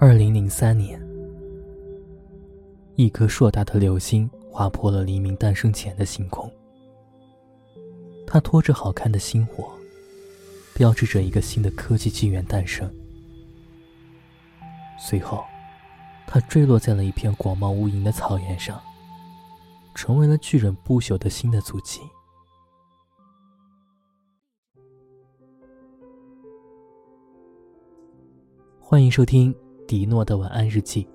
二零零三年，一颗硕大的流星划破了黎明诞生前的星空。它拖着好看的星火，标志着一个新的科技纪元诞生。随后，它坠落在了一片广袤无垠的草原上，成为了巨人不朽的新的足迹。欢迎收听。迪诺的晚安日记。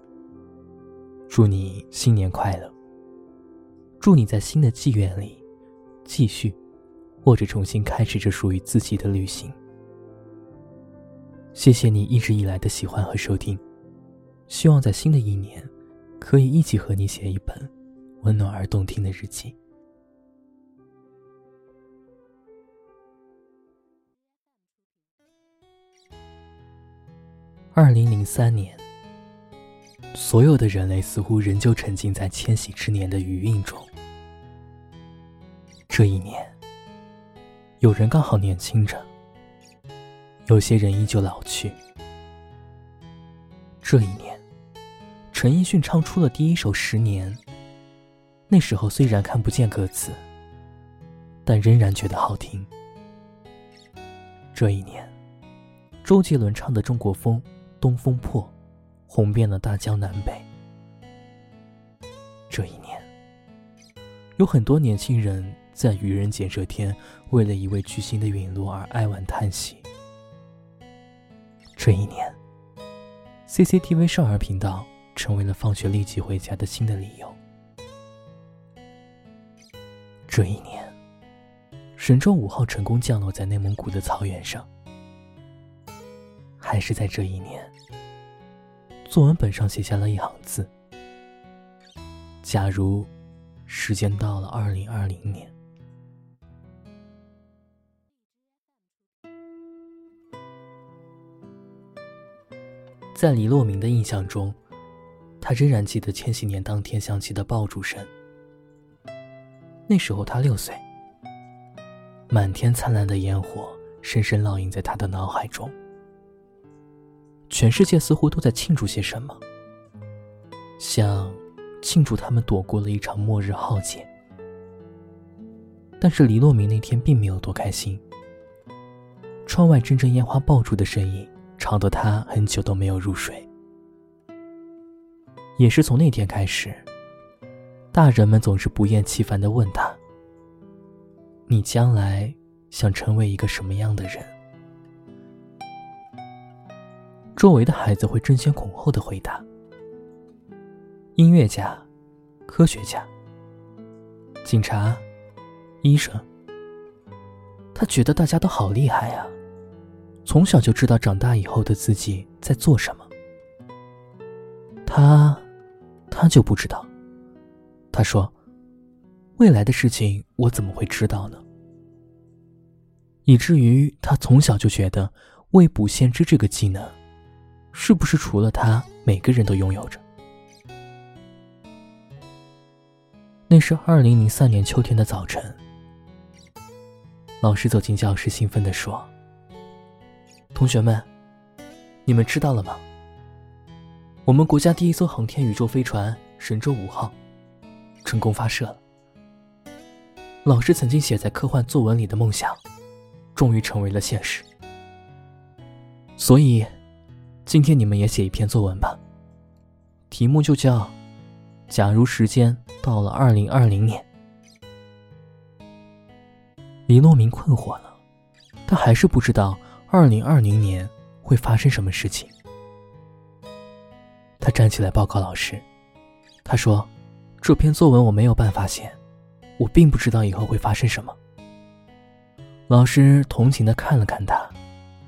祝你新年快乐！祝你在新的纪元里，继续或者重新开始着属于自己的旅行。谢谢你一直以来的喜欢和收听，希望在新的一年，可以一起和你写一本温暖而动听的日记。二零零三年，所有的人类似乎仍旧沉浸在千禧之年的余韵中。这一年，有人刚好年轻着，有些人依旧老去。这一年，陈奕迅唱出了第一首《十年》，那时候虽然看不见歌词，但仍然觉得好听。这一年，周杰伦唱的《中国风》。东风破，红遍了大江南北。这一年，有很多年轻人在愚人节这天，为了一位巨星的陨落而哀婉叹息。这一年，CCTV 少儿频道成为了放学立即回家的新的理由。这一年，神舟五号成功降落在内蒙古的草原上。还是在这一年，作文本上写下了一行字：“假如时间到了二零二零年。”在李洛明的印象中，他仍然记得千禧年当天响起的爆竹声。那时候他六岁，满天灿烂的烟火深深烙印在他的脑海中。全世界似乎都在庆祝些什么，像庆祝他们躲过了一场末日浩劫。但是黎洛明那天并没有多开心。窗外阵阵烟花爆竹的声音，吵得他很久都没有入睡。也是从那天开始，大人们总是不厌其烦地问他：“你将来想成为一个什么样的人？”周围的孩子会争先恐后的回答：音乐家、科学家、警察、医生。他觉得大家都好厉害呀，从小就知道长大以后的自己在做什么。他，他就不知道。他说：“未来的事情我怎么会知道呢？”以至于他从小就觉得未卜先知这个技能。是不是除了他，每个人都拥有着？那是二零零三年秋天的早晨，老师走进教室，兴奋地说：“同学们，你们知道了吗？我们国家第一艘航天宇宙飞船神舟五号成功发射了。老师曾经写在科幻作文里的梦想，终于成为了现实。所以。”今天你们也写一篇作文吧，题目就叫“假如时间到了二零二零年”。李诺明困惑了，他还是不知道二零二零年会发生什么事情。他站起来报告老师，他说：“这篇作文我没有办法写，我并不知道以后会发生什么。”老师同情的看了看他，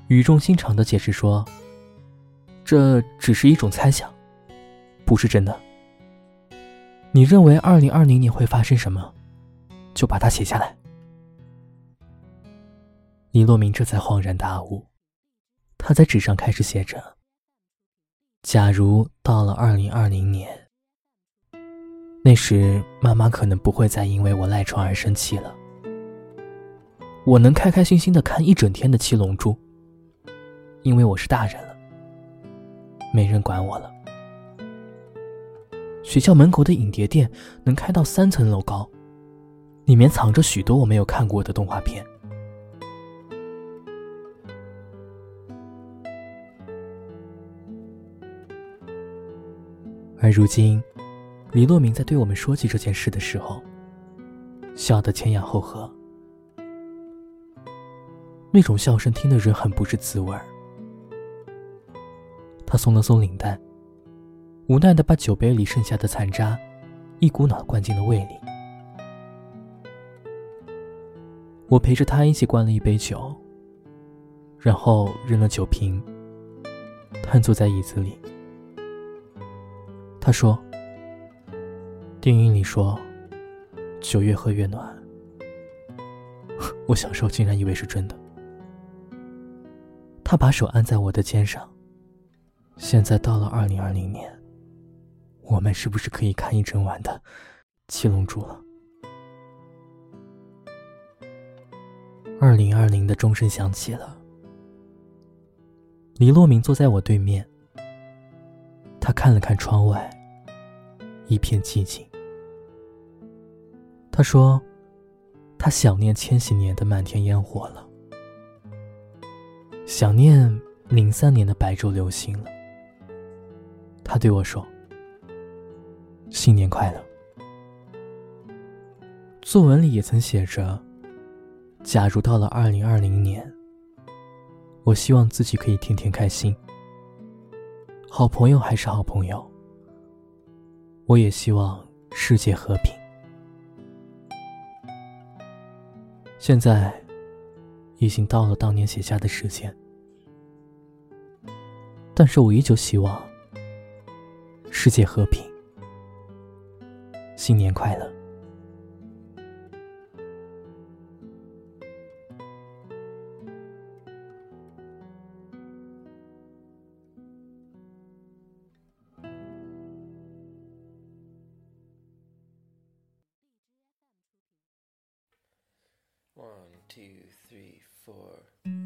语重心长的解释说。这只是一种猜想，不是真的。你认为二零二零年会发生什么，就把它写下来。李洛明这才恍然大悟，他在纸上开始写着：“假如到了二零二零年，那时妈妈可能不会再因为我赖床而生气了，我能开开心心的看一整天的七龙珠，因为我是大人了。”没人管我了。学校门口的影碟店能开到三层楼高，里面藏着许多我没有看过的动画片。而如今，李洛明在对我们说起这件事的时候，笑得前仰后合，那种笑声听得人很不是滋味儿。他松了松领带，无奈的把酒杯里剩下的残渣一股脑灌进了胃里。我陪着他一起灌了一杯酒，然后扔了酒瓶，瘫坐在椅子里。他说：“电影里说，酒越喝越暖。我小时候竟然以为是真的。”他把手按在我的肩上。现在到了二零二零年，我们是不是可以看一整晚的《七龙珠》了？二零二零的钟声响起了，李洛明坐在我对面，他看了看窗外。一片寂静。他说：“他想念千禧年的漫天烟火了，想念零三年的白昼流星了。”他对我说：“新年快乐。”作文里也曾写着：“假如到了二零二零年，我希望自己可以天天开心，好朋友还是好朋友。”我也希望世界和平。现在已经到了当年写下的时间，但是我依旧希望世界和平。新年快乐 One,！two, three, four.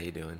you doing?